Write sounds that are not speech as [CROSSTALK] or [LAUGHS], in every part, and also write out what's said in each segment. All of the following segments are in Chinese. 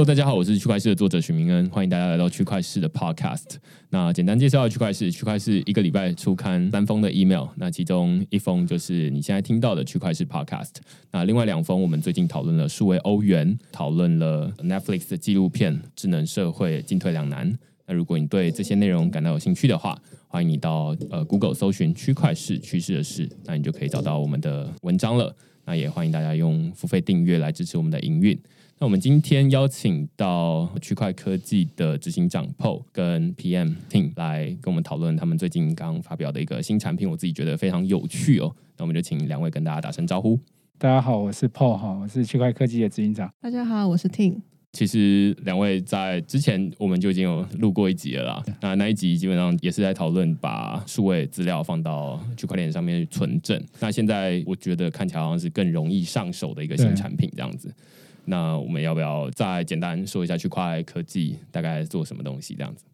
Hello，大家好，我是区块市的作者许明恩，欢迎大家来到区块市的 Podcast。那简单介绍区块市，区块市一个礼拜出刊三封的 email，那其中一封就是你现在听到的区块市 Podcast，那另外两封我们最近讨论了数位欧元，讨论了 Netflix 的纪录片《智能社会进退两难》。那如果你对这些内容感到有兴趣的话，欢迎你到呃 Google 搜寻区块市趋势的事，那你就可以找到我们的文章了。那也欢迎大家用付费订阅来支持我们的营运。那我们今天邀请到区块科技的执行长 Paul 跟 PM Team 来跟我们讨论他们最近刚发表的一个新产品，我自己觉得非常有趣哦。那我们就请两位跟大家打声招呼。大家好，我是 Paul 哈，我是区块科技的执行长。大家好，我是 Ting。其实两位在之前我们就已经有录过一集了啦。那那一集基本上也是在讨论把数位资料放到区块链上面去存证。那现在我觉得看起来好像是更容易上手的一个新产品这样子。那我们要不要再简单说一下区块科技大概做什么东西这样子？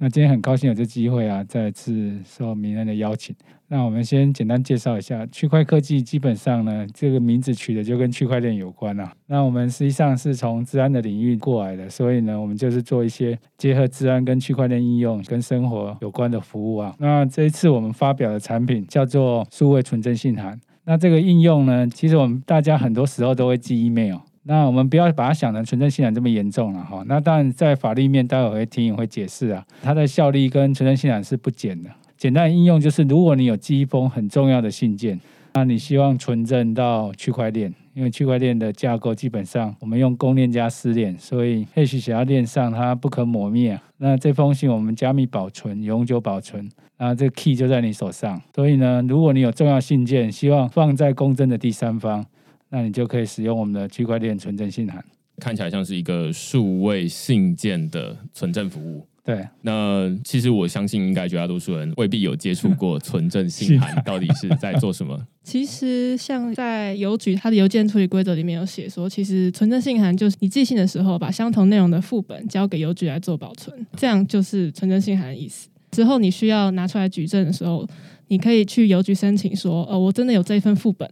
那今天很高兴有这机会啊，再次受名人的邀请。那我们先简单介绍一下区块科技，基本上呢，这个名字取的就跟区块链有关啊。那我们实际上是从治安的领域过来的，所以呢，我们就是做一些结合治安跟区块链应用、跟生活有关的服务啊。那这一次我们发表的产品叫做数位存真信函。那这个应用呢，其实我们大家很多时候都会寄 email。那我们不要把它想成存证信仰这么严重了哈。那当然，在法律面，待会会听会解释啊，它的效力跟存证信仰是不减的。简单应用就是，如果你有寄一封很重要的信件，那你希望存证到区块链，因为区块链的架构基本上我们用公链加私链，所以 Hash 写到链上它不可磨灭。那这封信我们加密保存，永久保存，那这 key 就在你手上。所以呢，如果你有重要信件，希望放在公证的第三方。那你就可以使用我们的区块链存证信函，看起来像是一个数位信件的存证服务。对，那其实我相信，应该绝大多数人未必有接触过存证信函到底是在做什么。[LAUGHS] 其实，像在邮局它的邮件处理规则里面有写说，其实存证信函就是你寄信的时候，把相同内容的副本交给邮局来做保存，这样就是存证信函的意思。之后你需要拿出来举证的时候，你可以去邮局申请说，呃，我真的有这一份副本。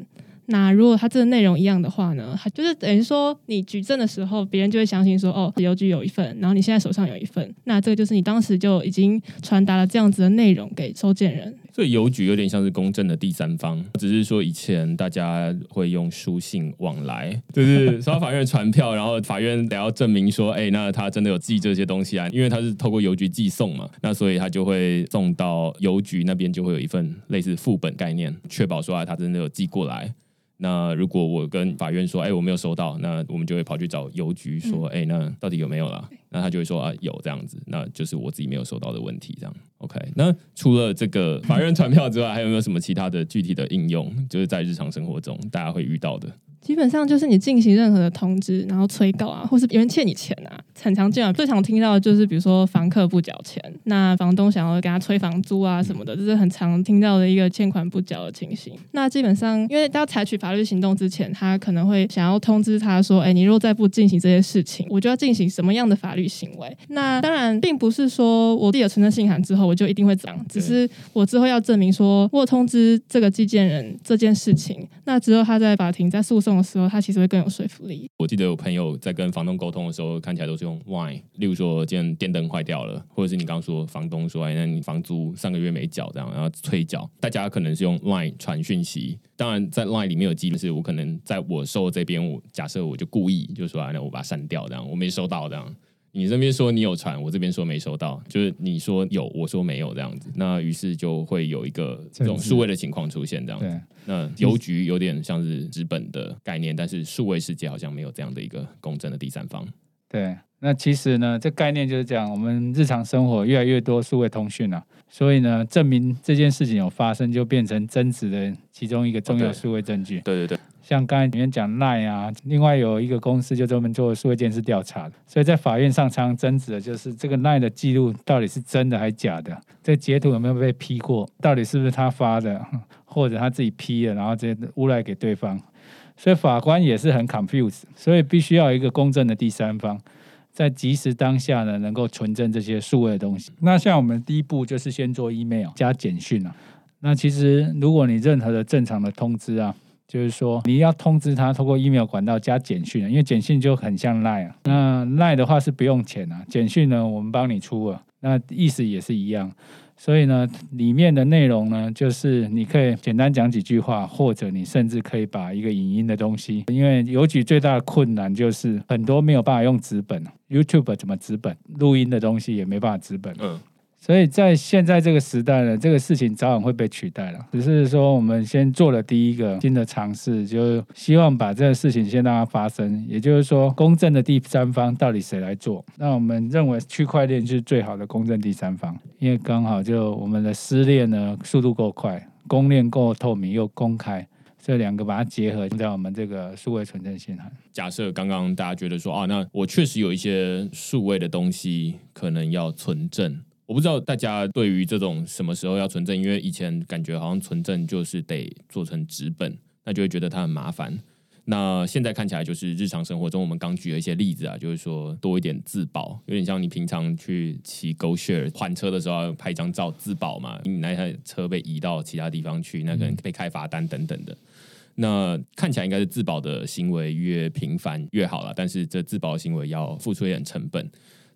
那如果它这个内容一样的话呢？它就是等于说，你举证的时候，别人就会相信说，哦，邮局有一份，然后你现在手上有一份，那这个就是你当时就已经传达了这样子的内容给收件人。所以邮局有点像是公证的第三方，只是说以前大家会用书信往来，就是收到法院传票，[LAUGHS] 然后法院得要证明说，哎，那他真的有寄这些东西啊，因为他是透过邮局寄送嘛，那所以他就会送到邮局那边，就会有一份类似副本概念，确保说啊，他真的有寄过来。那如果我跟法院说，哎，我没有收到，那我们就会跑去找邮局说，哎，那到底有没有啦？那他就会说啊，有这样子，那就是我自己没有收到的问题，这样。OK，那除了这个法院传票之外，还有没有什么其他的具体的应用，就是在日常生活中大家会遇到的？基本上就是你进行任何的通知，然后催告啊，或是别人欠你钱啊，很常见啊。最常听到的就是比如说房客不缴钱，那房东想要给他催房租啊什么的，这是很常听到的一个欠款不缴的情形。那基本上，因为要采取法律行动之前，他可能会想要通知他说：“哎，你若再不进行这些事情，我就要进行什么样的法律行为。”那当然，并不是说我递了存证信函之后，我就一定会这样，只是我之后要证明说我通知这个寄件人这件事情，那之后他在法庭在诉讼。的时候，他其实会更有说服力。我记得有朋友在跟房东沟通的时候，看起来都是用 why，例如说今天电灯坏掉了，或者是你刚刚说房东说，哎，那你房租上个月没缴，这样然后催缴，大家可能是用 Line 传讯息。当然，在 Line 里面有记录，是我可能在我收这边，我假设我就故意就说，那我把它删掉，这样我没收到这样。你这边说你有传，我这边说没收到，就是你说有，我说没有这样子，那于是就会有一个这种数位的情况出现这样子。那邮局有点像是纸本的概念，但是数位世界好像没有这样的一个公正的第三方。对，那其实呢，这概念就是这样，我们日常生活越来越多数位通讯了，所以呢，证明这件事情有发生，就变成真实的其中一个重要数位证据。对对对。像刚才里面讲赖啊，另外有一个公司就专门做数位监视调查。的，所以在法院上常常争执的就是这个赖的记录到底是真的还是假的，这截图有没有被 P 过，到底是不是他发的，[LAUGHS] 或者他自己 P 的，然后这诬赖给对方，所以法官也是很 confused，所以必须要一个公正的第三方，在即时当下呢能够存证这些数位的东西。那像我们第一步就是先做 email 加简讯啊，那其实如果你任何的正常的通知啊。就是说你要通知他，通过 email 管道加简讯啊，因为简讯就很像 line 啊。那 line 的话是不用钱啊，简讯呢我们帮你出啊，那意思也是一样。所以呢，里面的内容呢，就是你可以简单讲几句话，或者你甚至可以把一个影音的东西，因为邮局最大的困难就是很多没有办法用纸本，YouTube 怎么纸本，录音的东西也没办法纸本。嗯。所以在现在这个时代呢，这个事情早晚会被取代了。只是说，我们先做了第一个新的尝试，就希望把这个事情先让它发生。也就是说，公正的第三方到底谁来做？那我们认为区块链是最好的公正第三方，因为刚好就我们的私链呢速度够快，公链够透明又公开，这两个把它结合在我们这个数位存证信函。假设刚刚大家觉得说啊，那我确实有一些数位的东西可能要存证。我不知道大家对于这种什么时候要存证，因为以前感觉好像存证就是得做成纸本，那就会觉得它很麻烦。那现在看起来就是日常生活中，我们刚举了一些例子啊，就是说多一点自保，有点像你平常去骑 GoShare 换车的时候要拍一张照自保嘛，你那台车被移到其他地方去，那可能被开罚单等等的。那看起来应该是自保的行为越频繁越好了，但是这自保行为要付出一点成本。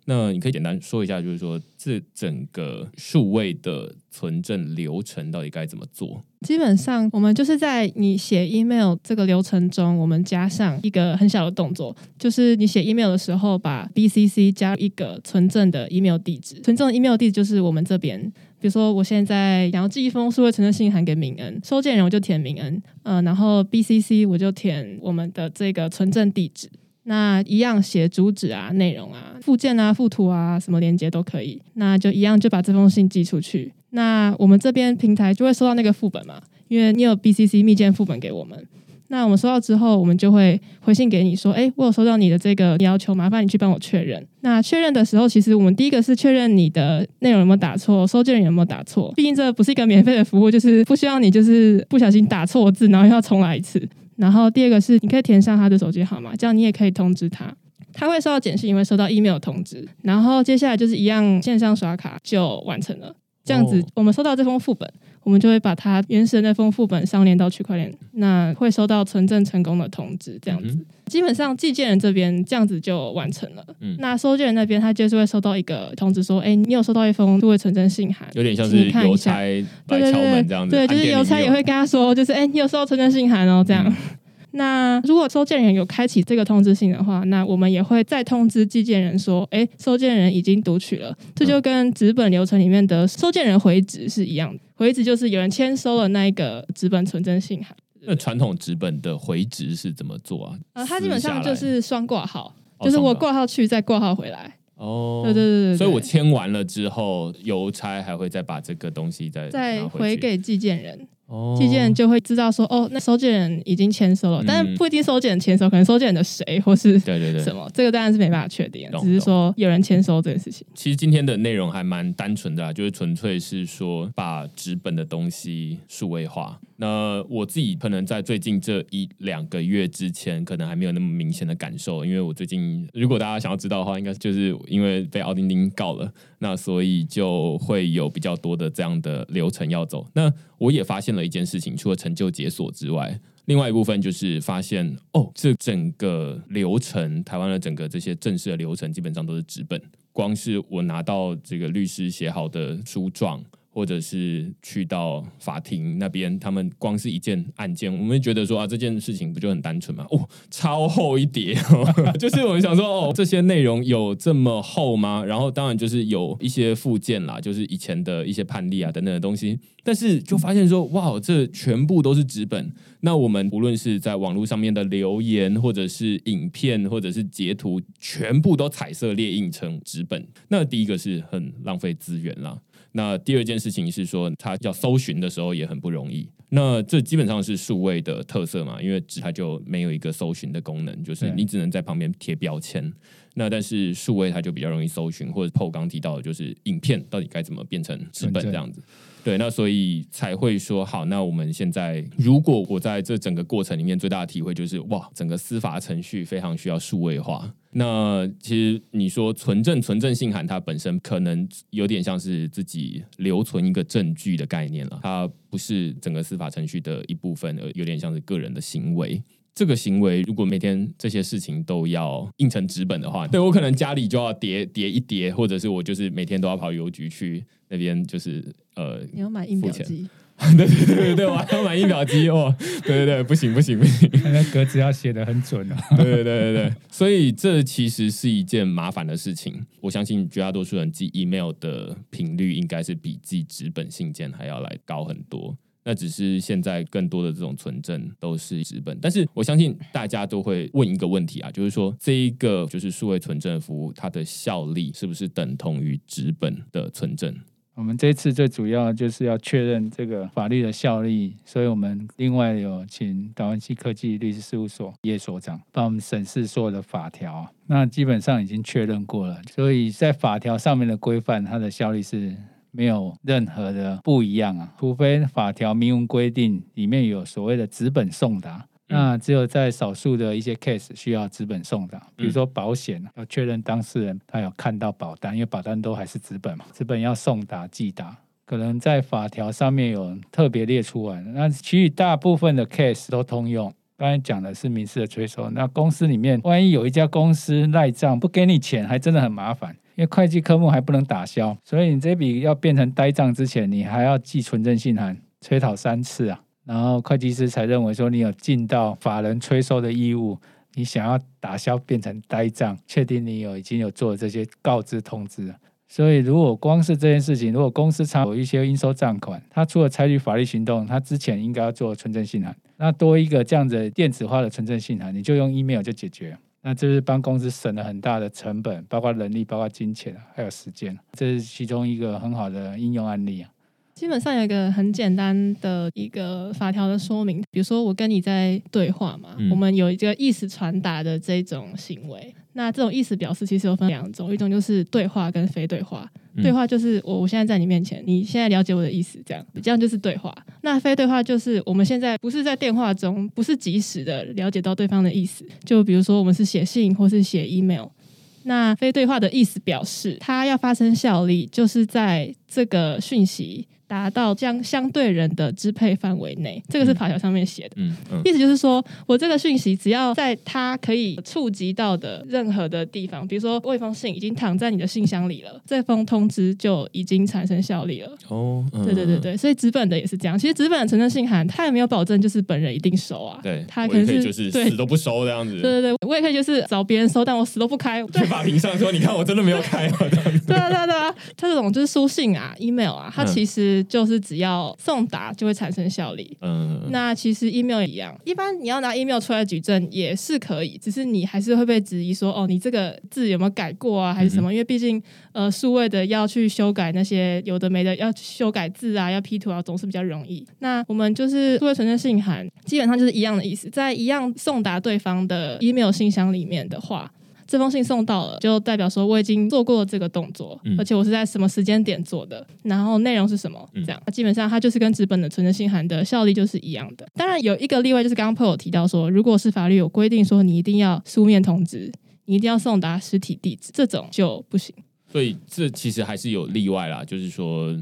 那你可以简单说一下，就是说这整个数位的存证流程到底该怎么做？基本上，我们就是在你写 email 这个流程中，我们加上一个很小的动作，就是你写 email 的时候，把 BCC 加一个存证的 email 地址。存证的 email 地址就是我们这边，比如说我现在想要寄一封数位存证信函给明恩，收件人我就填明恩，呃，然后 BCC 我就填我们的这个存证地址。那一样写主旨啊、内容啊、附件啊、附图啊，什么连接都可以。那就一样就把这封信寄出去。那我们这边平台就会收到那个副本嘛，因为你有 BCC 密件副本给我们。那我们收到之后，我们就会回信给你说：“哎，我有收到你的这个要求，麻烦你去帮我确认。”那确认的时候，其实我们第一个是确认你的内容有没有打错，收件人有没有打错。毕竟这不是一个免费的服务，就是不希望你就是不小心打错字，然后又要重来一次。然后第二个是，你可以填上他的手机号码，这样你也可以通知他，他会收到简讯，也会收到 email 通知。然后接下来就是一样线上刷卡就完成了。这样子，我们收到这封副本，我们就会把它原始的那封副本上链到区块链，那会收到存证成功的通知。这样子，基本上寄件人这边这样子就完成了。嗯，那收件人那边他就是会收到一个通知，说：“哎，你有收到一封数位存证信函。”有点像是邮差来敲门这样子。对，就是邮差也会跟他说：“就是哎，你有收到存证信函哦。”这样。那如果收件人有开启这个通知信的话，那我们也会再通知寄件人说，哎，收件人已经读取了。这就跟纸本流程里面的收件人回执是一样的，回执就是有人签收了那一个纸本存真信函。那传统纸本的回执是怎么做啊？呃，它基本上就是双挂号，就是我挂号去再挂号回来。哦，对对对对，所以我签完了之后，邮差还会再把这个东西再再回给寄件人。寄件人就会知道说，哦，那收件人已经签收了，但是不一定收件人签收，可能收件人的谁或是对对对什么，这个当然是没办法确定，只是说有人签收这件事情。其实今天的内容还蛮单纯的，就是纯粹是说把纸本的东西数位化。那我自己可能在最近这一两个月之前，可能还没有那么明显的感受，因为我最近如果大家想要知道的话，应该就是因为被奥丁丁告了，那所以就会有比较多的这样的流程要走。那我也发现了一件事情，除了成就解锁之外，另外一部分就是发现哦，这整个流程，台湾的整个这些正式的流程基本上都是纸本，光是我拿到这个律师写好的书状。或者是去到法庭那边，他们光是一件案件，我们觉得说啊，这件事情不就很单纯吗？哦，超厚一叠，[LAUGHS] 就是我们想说，哦，这些内容有这么厚吗？然后当然就是有一些附件啦，就是以前的一些判例啊等等的东西，但是就发现说，哇，这全部都是纸本。那我们无论是在网络上面的留言，或者是影片，或者是截图，全部都彩色列印成纸本。那第一个是很浪费资源啦。那第二件事情是说，它要搜寻的时候也很不容易。那这基本上是数位的特色嘛，因为纸它就没有一个搜寻的功能，就是你只能在旁边贴标签。那但是数位它就比较容易搜寻，或者 PO 刚提到的就是影片到底该怎么变成纸本这样子。对，那所以才会说好。那我们现在，如果我在这整个过程里面最大的体会就是，哇，整个司法程序非常需要数位化。那其实你说存证、存证信函，它本身可能有点像是自己留存一个证据的概念了，它不是整个司法程序的一部分，而有点像是个人的行为。这个行为如果每天这些事情都要印成纸本的话，对我可能家里就要叠叠一叠，或者是我就是每天都要跑邮局去那边，就是呃，你要买印表机，[LAUGHS] 对对对对对，我还要买印表机哦，[LAUGHS] 对对对，不行不行不行，那格子要写的很准啊，[LAUGHS] 对对对对对，所以这其实是一件麻烦的事情。我相信绝大多数人寄 email 的频率应该是比寄纸本信件还要来高很多。那只是现在更多的这种存证都是纸本，但是我相信大家都会问一个问题啊，就是说这一个就是数位存证服务，它的效力是不是等同于纸本的存证？我们这次最主要就是要确认这个法律的效力，所以我们另外有请达文西科技律师事务所叶所长帮我们审视所有的法条，那基本上已经确认过了，所以在法条上面的规范，它的效力是。没有任何的不一样啊，除非法条明文规定里面有所谓的纸本送达，那只有在少数的一些 case 需要纸本送达，比如说保险要确认当事人他有看到保单，因为保单都还是纸本嘛，纸本要送达寄达，可能在法条上面有特别列出来，那其余大部分的 case 都通用。刚才讲的是民事的催收，那公司里面万一有一家公司赖账不给你钱，还真的很麻烦。因为会计科目还不能打消，所以你这笔要变成呆账之前，你还要寄存证信函催讨三次啊，然后会计师才认为说你有尽到法人催收的义务，你想要打消变成呆账，确定你有已经有做这些告知通知。所以如果光是这件事情，如果公司常有一些应收账款，他除了采取法律行动，他之前应该要做存证信函，那多一个这样子电子化的存证信函，你就用 email 就解决。那这是帮公司省了很大的成本，包括人力、包括金钱，还有时间，这是其中一个很好的应用案例啊。基本上有一个很简单的一个法条的说明，比如说我跟你在对话嘛，我们有一个意思传达的这种行为。那这种意思表示其实有分两种，一种就是对话跟非对话。对话就是我我现在在你面前，你现在了解我的意思，这样这样就是对话。那非对话就是我们现在不是在电话中，不是及时的了解到对方的意思。就比如说我们是写信或是写 email，那非对话的意思表示它要发生效力，就是在这个讯息。达到将相对人的支配范围内，这个是法条上面写的。嗯嗯，意思就是说我这个讯息只要在他可以触及到的任何的地方，比如说我一封信已经躺在你的信箱里了，这封通知就已经产生效力了。哦，对对对对，所以纸本的也是这样。其实纸本的存证信函，他也没有保证就是本人一定收啊。对，他可能是就是死都不收这样子。对对对，我也可以就是找别人收，但我死都不开。[LAUGHS] 去法庭上说，你看我真的没有开。对啊对啊对啊，他这种就是书信啊、email 啊，它其实就是只要。送达就会产生效力。嗯，那其实 email 也一样，一般你要拿 email 出来举证也是可以，只是你还是会被质疑说，哦，你这个字有没有改过啊，还是什么？因为毕竟呃，数位的要去修改那些有的没的，要修改字啊，要 P 图啊，总是比较容易。那我们就是数位存证信函，基本上就是一样的意思，在一样送达对方的 email 信箱里面的话。这封信送到了，就代表说我已经做过了这个动作，而且我是在什么时间点做的，然后内容是什么，这样，基本上它就是跟纸本的存证信函的效力就是一样的。当然有一个例外，就是刚刚朋友提到说，如果是法律有规定说你一定要书面通知，你一定要送达实体地址，这种就不行。所以这其实还是有例外啦，就是说。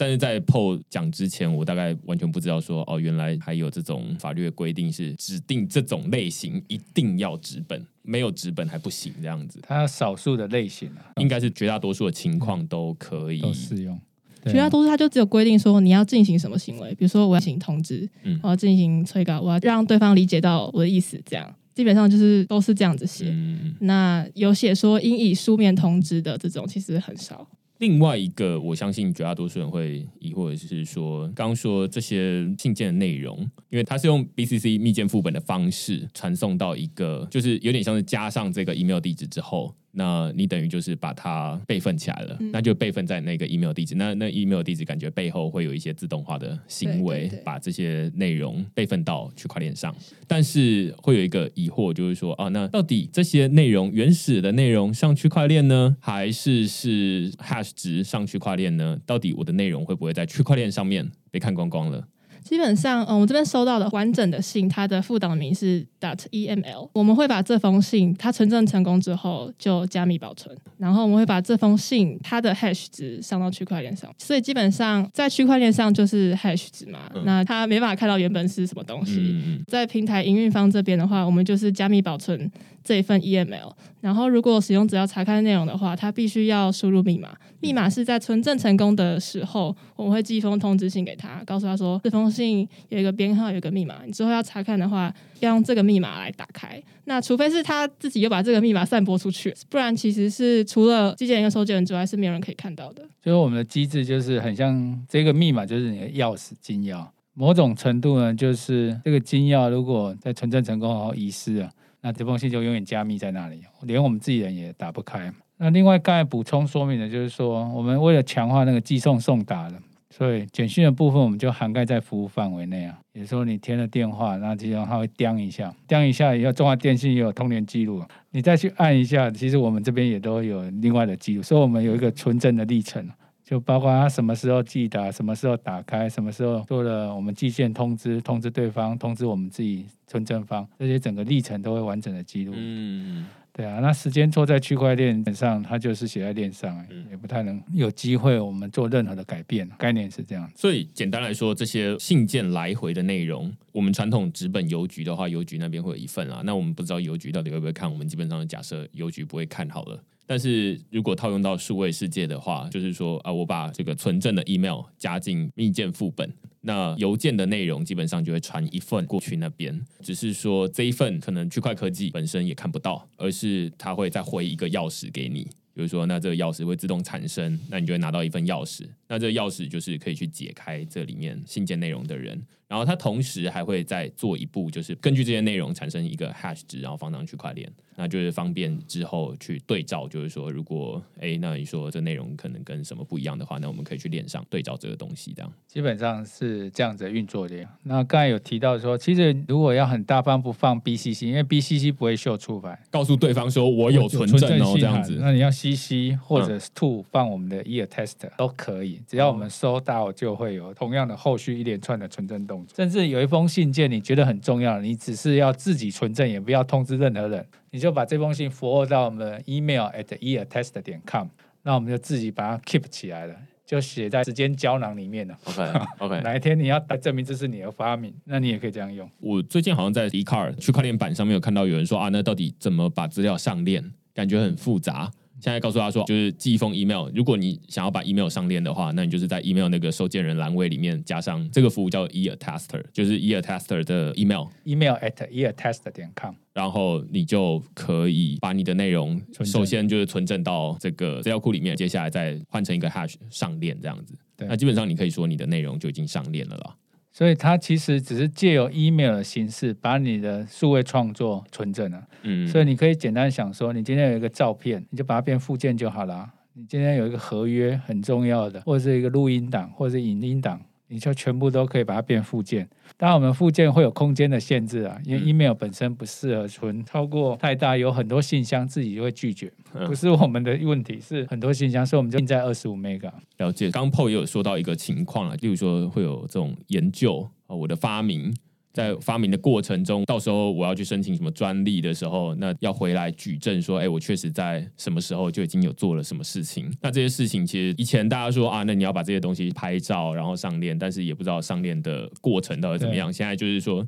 但是在 PO 讲之前，我大概完全不知道说哦，原来还有这种法律的规定是指定这种类型一定要纸本，没有纸本还不行这样子。它少数的类型啊，应该是绝大多数的情况都可以都适用。绝大多数它就只有规定说你要进行什么行为，比如说我要进行通知，我要进行催告，我要让对方理解到我的意思，这样基本上就是都是这样子写。那有写说应以书面通知的这种，其实很少。另外一个，我相信绝大多数人会疑惑的是说，刚说这些信件的内容，因为它是用 BCC 密件副本的方式传送到一个，就是有点像是加上这个 email 地址之后，那你等于就是把它备份起来了，嗯那就备份在那个 email 地址。那那 email 地址感觉背后会有一些自动化的行为，对对对把这些内容备份到区块链上。但是会有一个疑惑，就是说啊，那到底这些内容原始的内容上区块链呢，还是是 hash 值上区块链呢？到底我的内容会不会在区块链上面被看光光了？基本上，嗯，我这边收到的完整的信，它的副档名是 dot eml。我们会把这封信它存证成功之后就加密保存，然后我们会把这封信它的 hash 值上到区块链上。所以基本上在区块链上就是 hash 值嘛，嗯那它没办法看到原本是什么东西。在平台营运方这边的话，我们就是加密保存这一份 EML。然后，如果使用者要查看内容的话，他必须要输入密码。密码是在存证成功的时候，我们会寄一封通知信给他，告诉他说这封信有一个编号，有一个密码。你之后要查看的话，要用这个密码来打开。那除非是他自己又把这个密码散播出去，不然其实是除了寄件人跟收件人之外，是没有人可以看到的。所以我们的机制就是很像这个密码就是你的钥匙金钥，某种程度呢，就是这个金钥如果在存证成功后遗失了，那这封信就永远加密在那里，连我们自己人也打不开。那另外刚才补充说明的就是说，我们为了强化那个寄送送达的，所以简讯的部分我们就涵盖在服务范围内啊。也就是说，你填了电话，那其实它会叮一下，叮一下以后，中华电信也有通联记录，你再去按一下，其实我们这边也都有另外的记录，所以我们有一个纯正的历程。就包括他什么时候寄的，什么时候打开，什么时候做了我们寄件通知，通知对方，通知我们自己存证方，这些整个历程都会完整的记录。嗯，对啊，那时间错在区块链上，它就是写在链上，嗯也不太能有机会我们做任何的改变。概念是这样。所以简单来说，这些信件来回的内容，我们传统纸本邮局的话，邮局那边会有一份啊。那我们不知道邮局到底会不会看，我们基本上假设邮局不会看好了。但是如果套用到数位世界的话，就是说啊，我把这个存证的 email 加进密件副本，那邮件的内容基本上就会传一份过去那边，只是说这一份可能区块科技本身也看不到，而是它会再回一个钥匙给你。比如说，那这个钥匙会自动产生，那你就会拿到一份钥匙。那这个钥匙就是可以去解开这里面信件内容的人。然后它同时还会再做一步，就是根据这些内容产生一个 hash 值，然后放上区块链，那就是方便之后去对照。就是说，如果哎，那你说这内容可能跟什么不一样的话，那我们可以去链上对照这个东西，这样。基本上是这样子运作的。那刚才有提到说，其实如果要很大方不放 BCC，因为 BCC 不会秀出来，告诉对方说我有存证哦，这样子。那你要 CC 或者是 To 放我们的 Ear Test 都可以，只要我们收到，就会有同样的后续一连串的存证动作。甚至有一封信件你觉得很重要，你只是要自己存证，也不要通知任何人，你就把这封信 forward 到我们的 email at eartest 点 com，那我们就自己把它 keep 起来了。就写在时间胶囊里面了。OK [LAUGHS] OK，哪一天你要证明这是你的发明，那你也可以这样用。我最近好像在 d c a r 区块链版上面有看到有人说啊，那到底怎么把资料上链？感觉很复杂。现在告诉他说，就是寄一封 email，如果你想要把 email 上链的话，那你就是在 email 那个收件人栏位里面加上这个服务叫 eAttester，就是 eAttester 的 email，email at ear tester 点 com。然后你就可以把你的内容首先就是存证到这个资料库里面，接下来再换成一个 hash 上链这样子。那基本上你可以说你的内容就已经上链了啦。所以它其实只是借由 email 的形式把你的数位创作存证了。嗯，所以你可以简单想说，你今天有一个照片，你就把它变附件就好了。你今天有一个合约很重要的，或者是一个录音档，或者是影音档，你就全部都可以把它变附件。当然，我们附件会有空间的限制啊，因为嗯 email 本身不适合存超过太大，有很多信箱自己就会拒绝，嗯不是我们的问题，是很多信箱，所以我们就定在二十五 mega。了解，刚 PO 也有说到一个情况啊，例如说会有这种研究啊，我的发明在发明的过程中，到时候我要去申请什么专利的时候，那要回来举证说，哎，我确实在什么时候就已经有做了什么事情。那这些事情其实以前大家说啊，那你要把这些东西拍照然后上链，但是也不知道上链的过程到底怎么样。现在就是说，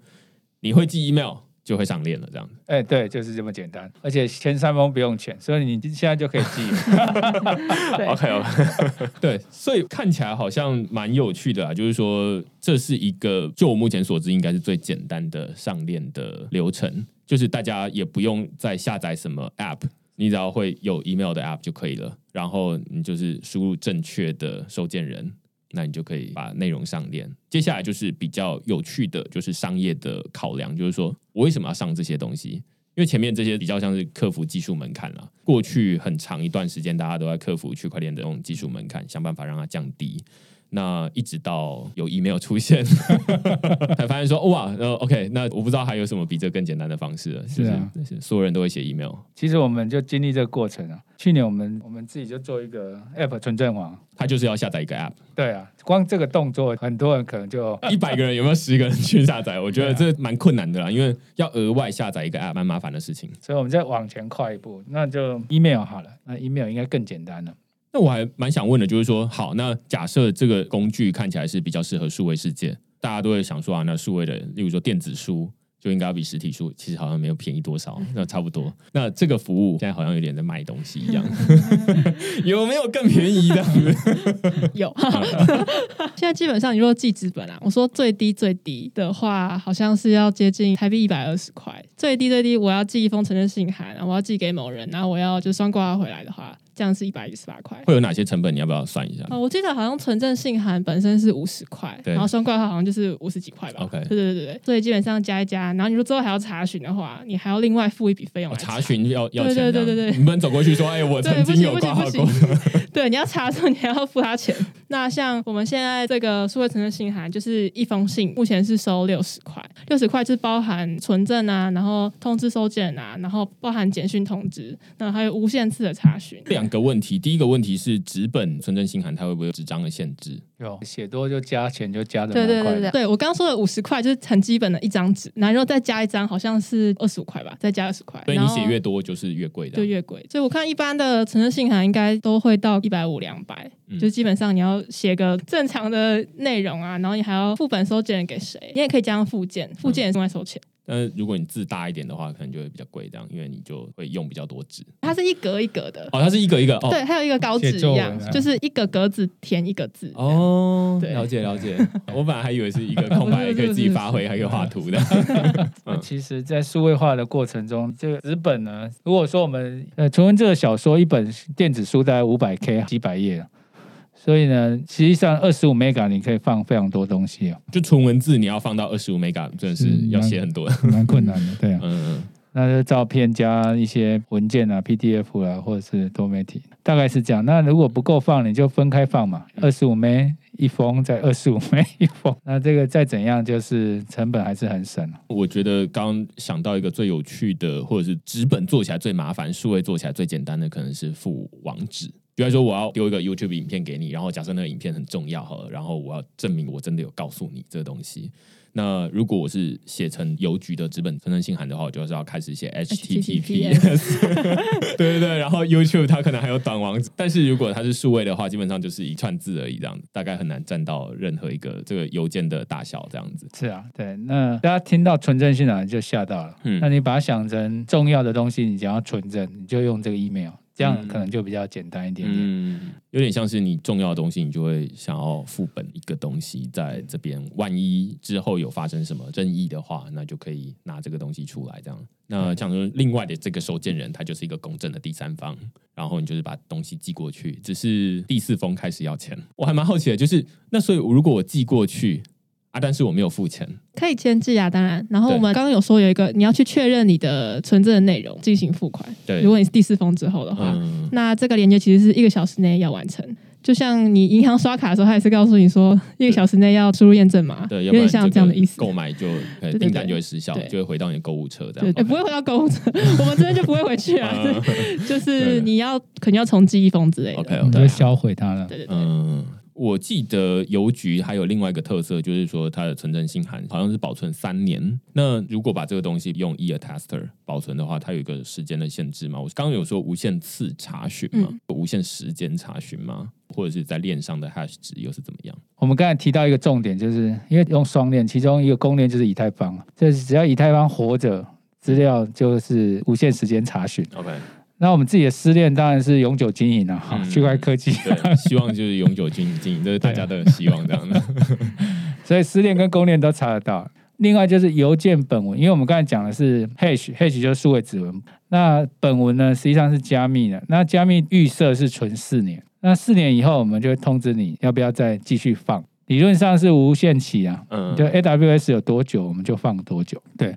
你会寄 email 就会上链了，这样子。哎、对，就是这么简单，而且前三封不用钱，所以你现在就可以寄了。[LAUGHS] OK OK，[LAUGHS] 对，所以看起来好像蛮有趣的啊，就是说这是一个就我目前所知应该是最简单的上链的流程，就是大家也不用再下载什么 App，你只要会有 email 的 App 就可以了，然后你就是输入正确的收件人。那你就可以把内容上链。接下来就是比较有趣的，就是商业的考量，就是说我为什么要上这些东西？因为前面这些比较像是克服技术门槛了。过去很长一段时间，大家都在克服区块链的这种技术门槛，想办法让它降低。那一直到有 email 出现，[LAUGHS] 才发现说哇，呃，OK，那我不知道还有什么比这更简单的方式了。是啊，是所有人都会写 email。其实我们就经历这个过程啊。去年我们我们自己就做一个 app 存证网，它就是要下载一个 app。对啊，光这个动作，很多人可能就一百个人有没有十个人去下载？我觉得这蛮困难的啦，因为要额外下载一个 app，蛮麻烦的事情。所以我们再往前跨一步，那就 email 好了。那 email 应该更简单了。那我还蛮想问的，就是说，好，那假设这个工具看起来是比较适合数位世界，大家都会想说啊，那数位的，例如说电子书，就应该要比实体书，其实好像没有便宜多少，那差不多。那这个服务现在好像有点在卖东西一样，[LAUGHS] 有没有更便宜的？[LAUGHS] 有，[LAUGHS] 现在基本上你如果寄纸本啊，我说最低最低的话，好像是要接近台币一百二十块，最低最低我要寄一封承认信函，我要寄给某人，然后我要就双挂回来的话。这样是一百一十八块，会有哪些成本？你要不要算一下？哦，我记得好像纯正信函本身是五十块，然后双挂号好像就是五十几块吧。OK，对对对对，所以基本上加一加，然后你说之后还要查询的话，你还要另外付一笔费用。查询要要钱，对对对对对，你不能走过去说，哎，我曾经有挂号过。对，你要查的时候你还要付他钱。那像我们现在这个数位存证信函，就是一封信，目前是收六十块，六十块是包含存证啊，然后通知收件啊，然后包含简讯通知，那还有无限次的查询。两个问题，第一个。问题是纸本存证信函，它会不会有纸张的限制？有写多就加钱，就加的对对对对，对我刚刚说的五十块就是很基本的一张纸，然后再加一张，好像是二十五块吧，再加二十块。所以你写越多就是越贵的，就越贵。所以我看一般的存证信函应该都会到一百五两百，就基本上你要写个正常的内容啊，然后你还要副本收件给谁？你也可以加上附件，附件也是外收钱。但是如果你字大一点的话，可能就会比较贵，这样，因为你就会用比较多纸。它是一格一格的哦，它是一格一个，对，还有一个稿纸一样，就是一个格子填一个字。哦，了解了解。[LAUGHS] 我本来还以为是一个空白，可以自己发挥，还可以画图的。[LAUGHS] 其实，在数位化的过程中，这个纸本呢，如果说我们呃，纯文这个小说一本电子书大概五百 K 几百页所以呢，实际上二十五 mega 你可以放非常多东西哦。就纯文字你要放到二十五 mega，真的是要写很多，蛮困难的。对啊，[LAUGHS] 嗯，那就照片加一些文件啊，PDF 啊，或者是多媒体，大概是这样。那如果不够放，你就分开放嘛，二十五 m 一封，再二十五 [LAUGHS] 枚一封。那这个再怎样，就是成本还是很省。我觉得刚想到一个最有趣的，或者是纸本做起来最麻烦，数位做起来最简单的，可能是附网址。比如说，我要丢一个 YouTube 影片给你，然后假设那个影片很重要哈，然后我要证明我真的有告诉你这个东西。那如果我是写成邮局的纸本存证信函的话，我就是要开始写 HTTPS，[LAUGHS] 对对对，然后 YouTube 它可能还有短网址，但是如果它是数位的话，基本上就是一串字而已，这样大概很难占到任何一个这个邮件的大小这样子。是啊，对，那大家听到存证信函就吓到了，嗯，那你把它想成重要的东西，你想要存证，你就用这个 email。这样可能就比较简单一点点，嗯，有点像是你重要的东西，你就会想要副本一个东西在这边，万一之后有发生什么争议的话，那就可以拿这个东西出来。这样，那像说另外的这个收件人，他就是一个公正的第三方，然后你就是把东西寄过去，只是第四封开始要钱。我还蛮好奇的，就是那所以如果我寄过去。啊！但是我没有付钱，可以签字啊，当然。然后我们刚刚有说有一个，你要去确认你的存证的内容，进行付款。对，如果你是第四封之后的话，那这个连接其实是一个小时内要完成。就像你银行刷卡的时候，他也是告诉你说一个小时内要输入验证码，对，有点像这样的意思。购买就订单就会失效，就会回到你的购物车这样。对，不会回到 [LAUGHS] 购物车，[LAUGHS] 我们这边就不会回去啊。[LAUGHS] 就是你要肯定要重寄一封之类的，OK，我们就销毁它了。对对对，嗯。我记得邮局还有另外一个特色，就是说它的存证信函好像是保存三年。那如果把这个东西用 eAttester 保存的话，它有一个时间的限制吗？我刚刚有说无限次查询吗？无限时间查询吗？或者是在链上的 hash 值又是怎么样？我们刚才提到一个重点，就是因为用双链，其中一个公链就是以太坊，就是只要以太坊活着，资料就是无限时间查询。OK。那我们自己的失恋当然是永久经营了哈，区块科技，希望就是永久经经营，这是大家的希望这样的。[LAUGHS] 所以失恋跟公链都查得到。另外就是邮件本文，因为我们刚才讲的是 hash，hash 就是数位指纹，那本文呢实际上是加密的。那加密预设是存四年，那四年以后我们就会通知你要不要再继续放。理论上是无限期啊，嗯，就 AWS 有多久我们就放多久，对，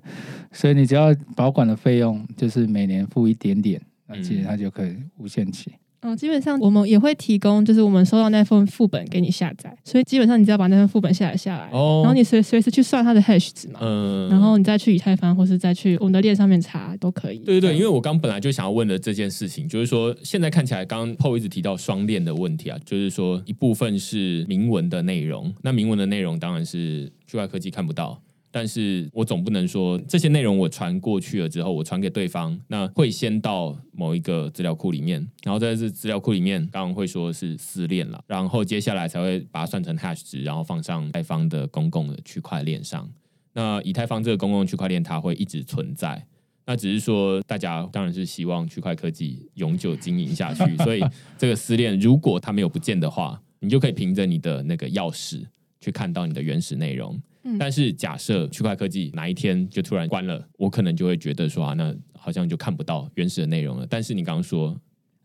所以你只要保管的费用就是每年付一点点，那其实它就可以无限期。嗯，基本上我们也会提供，就是我们收到那份副本给你下载，所以基本上你只要把那份副本下载下来，哦然后你随随时去算它的 hash 值嘛，嗯然后你再去以太坊或是再去我们的链上面查都可以。对对对，因为为我刚本来就想要问的这件事情，就是说现在看起来，刚刚 PO 一直提到双链的问题啊，就是说一部分是明文的内容，那明文的内容当然是区块科技看不到。但是我总不能说这些内容我传过去了之后，我传给对方，那会先到某一个资料库里面，然后在这资料库里面，刚刚会说是私链了，然后接下来才会把它算成 hash 值，然后放上对方的公共的区块链上。那以太坊这个公共区块链它会一直存在，那只是说，大家当然是希望区块科技永久经营下去，所以这个私链如果它没有不见的话，你就可以凭着你的那个钥匙去看到你的原始内容。嗯。但是假设区块科技哪一天就突然关了，我可能就会觉得说啊，那好像就看不到原始的内容了。但是你刚刚说，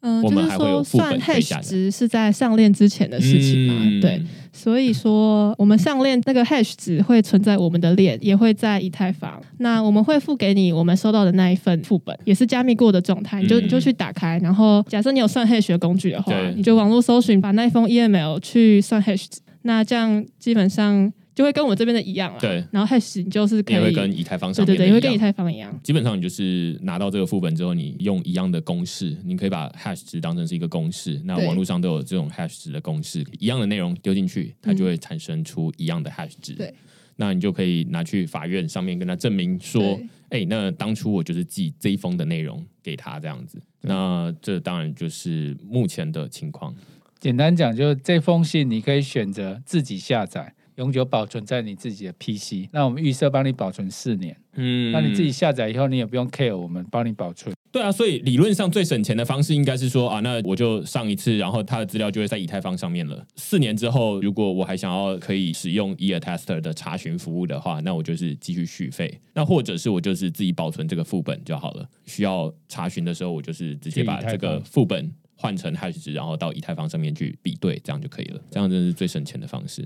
嗯，我们就是还会有副说算 hash 值是在上链之前的事情嘛，嗯。对，所以说我们上链那个 hash 值会存在我们的链，也会在以太坊。那我们会付给你我们收到的那一份副本，也是加密过的状态，你就嗯。你就去打开，然后假设你有算 hash 的工具的话，你就网络搜寻，把那一封 email 去算 hash 值，那这样基本上就会跟我们这边的一样了。对然后 hash 你就是可也会以，跟以太坊对对对，上面的一样也会跟以太坊一样。基本上你就是拿到这个副本之后，你用一样的公式，你可以把 hash 值当成是一个公式。那对网络上都有这种 hash 值的公式，一样的内容丢进去，它就会产生出一样的 hash 值。嗯对，那你就可以拿去法院上面跟他证明说对，哎、那当初我就是寄这一封的内容给他这样子。那这当然就是目前的情况。简单讲，就是这封信你可以选择自己下载，永久保存在你自己的 PC。那我们预设帮你保存四年，嗯那你自己下载以后，你也不用 care 我们帮你保存。对啊，所以理论上最省钱的方式应该是说啊，那我就上一次，然后它的资料就会在以太坊上面了。四年之后，如果我还想要可以使用 eAttester 的查询服务的话，那我就是继续续费。那或者是我就是自己保存这个副本就好了。需要查询的时候，我就是直接把这个副本换成 hash 值，然后到以太坊上面去比对，这样就可以了。这样真的是最省钱的方式。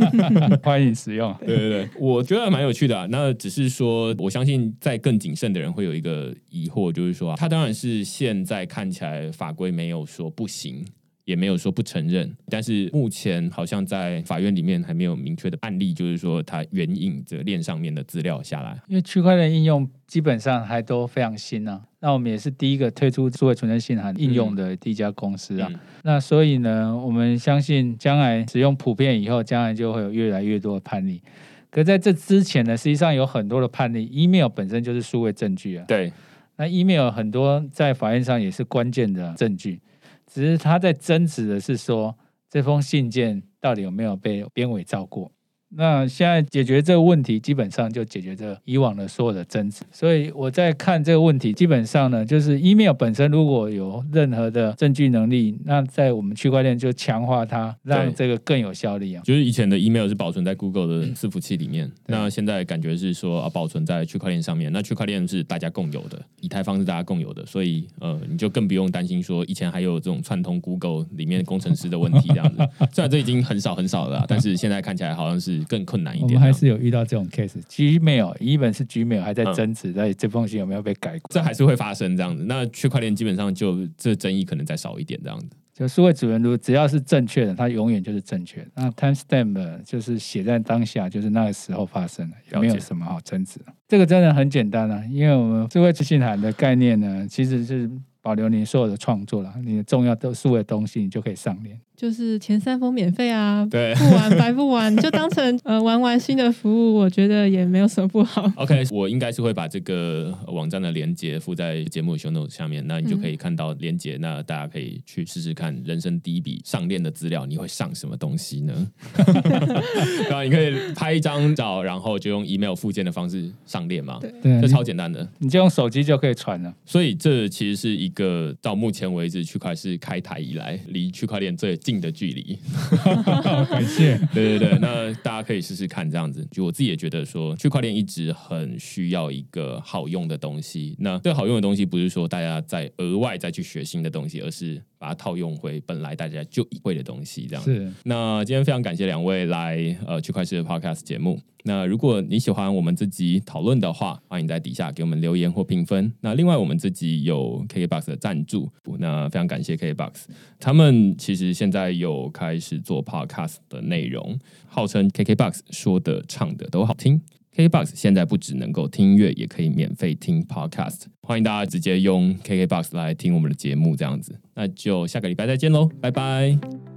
[LAUGHS] 欢迎使用。对对对，我觉得蛮有趣的、啊。那只是说，我相信在更谨慎的人会有一个疑惑，就是说、啊，他当然是现在看起来法规没有说不行。也没有说不承认，但是目前好像在法院里面还没有明确的案例，就是说它援引着链上面的资料下来。因为区块链应用基本上还都非常新啊，那我们也是第一个推出数位存证信函应用的第一家公司啊。嗯那所以呢，我们相信将来使用普遍以后，将来就会有越来越多的判例。可在这之前呢，实际上有很多的判例，email 本身就是数位证据啊。对，那 email 很多在法院上也是关键的证据，只是他在争执的是说这封信件到底有没有被编伪造过。那现在解决这个问题，基本上就解决这以往的所有的争执。所以我在看这个问题，基本上呢，就是 email 本身如果有任何的证据能力，那在我们区块链就强化它，让这个更有效力啊。就是以前的 email 是保存在 Google 的伺服器里面，那现在感觉是说啊保存在区块链上面。那区块链是大家共有的，以太坊是大家共有的，所以呃你就更不用担心说以前还有这种串通 Google 里面工程师的问题这样子。[LAUGHS] 虽然这已经很少很少了啦，但是现在看起来好像是更困难一点。我们还是有遇到这种 case。Gmail 一本是 Gmail 还在嗯争执，在这封信有没有被改过？这还是会发生这样子。那区块链基本上就这争议可能再少一点这样子。就数位主人如只要是正确的，它永远就是正确的。那 timestamp 就是写在当下，就是那个时候发生的，也没有什么好争执的。这个真的很简单啊，因为我们数位资讯函的概念呢，其实是保留你所有的创作了，你的重要的数位东西，你就可以上链。就是前三封免费啊，对。不玩白不玩，[LAUGHS] 就当成呃玩玩新的服务，我觉得也没有什么不好。OK，我应该是会把这个网站的连接附在节目的 show notes 下面，那你就可以看到连接，那大家可以去试试看人生第一笔上链的资料，你会上什么东西呢？[LAUGHS] 然后你可以拍一张照，然后就用 email 附件的方式上链嘛，对对这超简单的。你就用手机就可以传了。所以这其实是一个到目前为止区块链开台以来离区块链最近的距离。[LAUGHS] 感谢。[LAUGHS] 对对对，那大家可以试试看这样子。就我自己也觉得说，区块链一直很需要一个好用的东西。那这好用的东西，不是说大家再额外再去学新的东西，而是把它套用回本来大家就会的东西，这样。是那今天非常感谢两位来呃区块链的 Podcast 节目。那如果你喜欢我们这集讨论的话，欢迎在底下给我们留言或评分。那另外我们这集有 KKBox 的赞助，那非常感谢 KKBox，他们其实现在有开始做 Podcast 的内容，号称 KKBox 说的唱的都好听。KKBox 现在不只能够听音乐，也可以免费听 Podcast，欢迎大家直接用 KKBox 来听我们的节目，这样子。那就下个礼拜再见喽，拜拜。